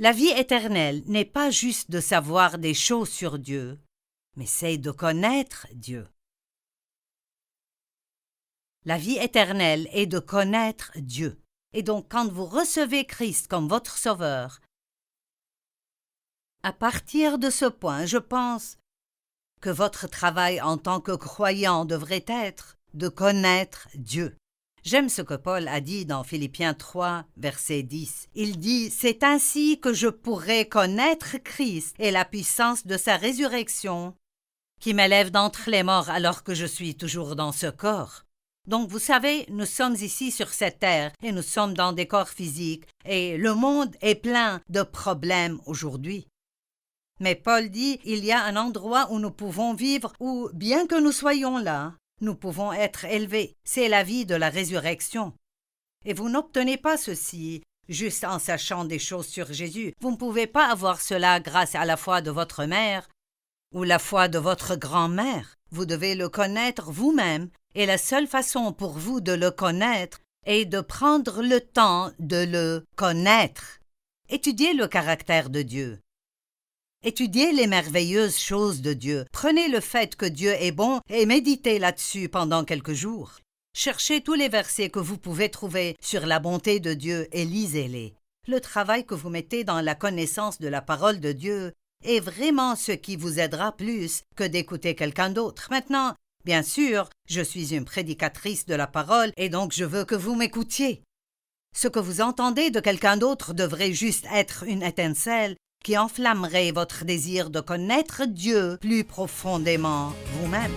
La vie éternelle n'est pas juste de savoir des choses sur Dieu, mais c'est de connaître Dieu. La vie éternelle est de connaître Dieu. Et donc quand vous recevez Christ comme votre Sauveur, à partir de ce point, je pense que votre travail en tant que croyant devrait être de connaître Dieu. J'aime ce que Paul a dit dans Philippiens 3, verset 10. Il dit C'est ainsi que je pourrai connaître Christ et la puissance de sa résurrection, qui m'élève d'entre les morts alors que je suis toujours dans ce corps. Donc vous savez, nous sommes ici sur cette terre et nous sommes dans des corps physiques et le monde est plein de problèmes aujourd'hui. Mais Paul dit il y a un endroit où nous pouvons vivre où, bien que nous soyons là, nous pouvons être élevés. C'est la vie de la résurrection. Et vous n'obtenez pas ceci juste en sachant des choses sur Jésus. Vous ne pouvez pas avoir cela grâce à la foi de votre mère ou la foi de votre grand-mère. Vous devez le connaître vous-même, et la seule façon pour vous de le connaître est de prendre le temps de le connaître. Étudiez le caractère de Dieu. Étudiez les merveilleuses choses de Dieu. Prenez le fait que Dieu est bon et méditez là-dessus pendant quelques jours. Cherchez tous les versets que vous pouvez trouver sur la bonté de Dieu et lisez-les. Le travail que vous mettez dans la connaissance de la parole de Dieu est vraiment ce qui vous aidera plus que d'écouter quelqu'un d'autre. Maintenant, bien sûr, je suis une prédicatrice de la parole et donc je veux que vous m'écoutiez. Ce que vous entendez de quelqu'un d'autre devrait juste être une étincelle qui enflammerait votre désir de connaître Dieu plus profondément vous-même.